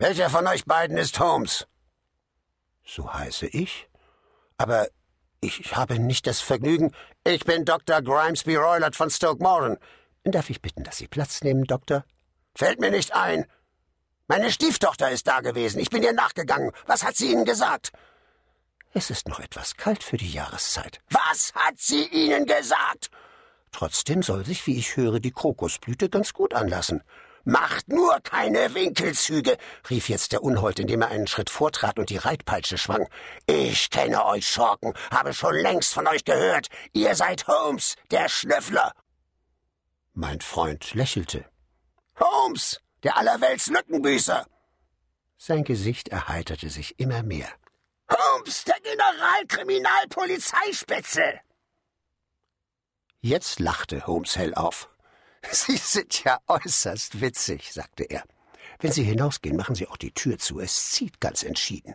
Welcher von euch beiden ist Holmes? So heiße ich. Aber ich habe nicht das Vergnügen. Ich bin Dr. Grimesby Roylott von Stoke Moran. Darf ich bitten, dass Sie Platz nehmen, Doktor? Fällt mir nicht ein. Meine Stieftochter ist da gewesen. Ich bin ihr nachgegangen. Was hat sie Ihnen gesagt? Es ist noch etwas kalt für die Jahreszeit. Was hat sie Ihnen gesagt? Trotzdem soll sich, wie ich höre, die Krokusblüte ganz gut anlassen. Macht nur keine Winkelzüge, rief jetzt der Unhold, indem er einen Schritt vortrat und die Reitpeitsche schwang. Ich kenne euch Schurken, habe schon längst von euch gehört. Ihr seid Holmes, der Schnüffler. Mein Freund lächelte. Holmes, der allerwelts Lückenbüßer. Sein Gesicht erheiterte sich immer mehr. Holmes, der Generalkriminalpolizeispitze. Jetzt lachte Holmes hell auf. Sie sind ja äußerst witzig, sagte er. Wenn Sie hinausgehen, machen Sie auch die Tür zu. Es zieht ganz entschieden.